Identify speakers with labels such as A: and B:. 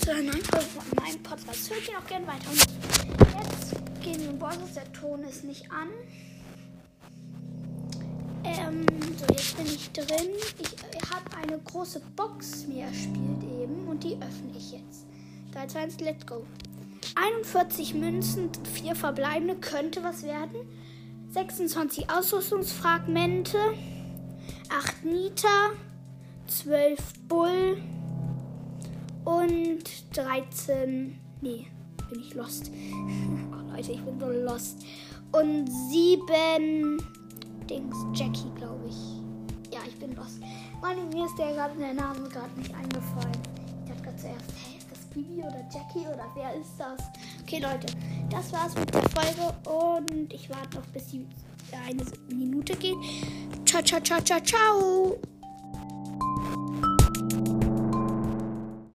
A: zu einer neuen Folge von meinem Podcast. Hört ihr auch gerne weiter. Jetzt gehen wir Bosses. Der Ton ist nicht an. Ähm, so, jetzt bin ich drin. Ich habe eine große Box mir erspielt eben und die öffne ich jetzt. 3, 2, 1, let's go. 41 Münzen, 4 verbleibende, könnte was werden. 26 Ausrüstungsfragmente, 8 Nita, 12 Bull und 13. Nee, bin ich lost. Oh Leute, ich bin so lost. Und 7 Dings, Jackie, glaube ich. Ja, ich bin lost. Mann, mir ist der gerade der Name gerade nicht eingefallen. Ich dachte gerade zuerst, hä, ist das Bibi oder Jackie oder wer ist das? Okay, Leute, das war's mit der Folge und ich warte noch, bis die eine Minute geht. Ciao, ciao, ciao, ciao, ciao.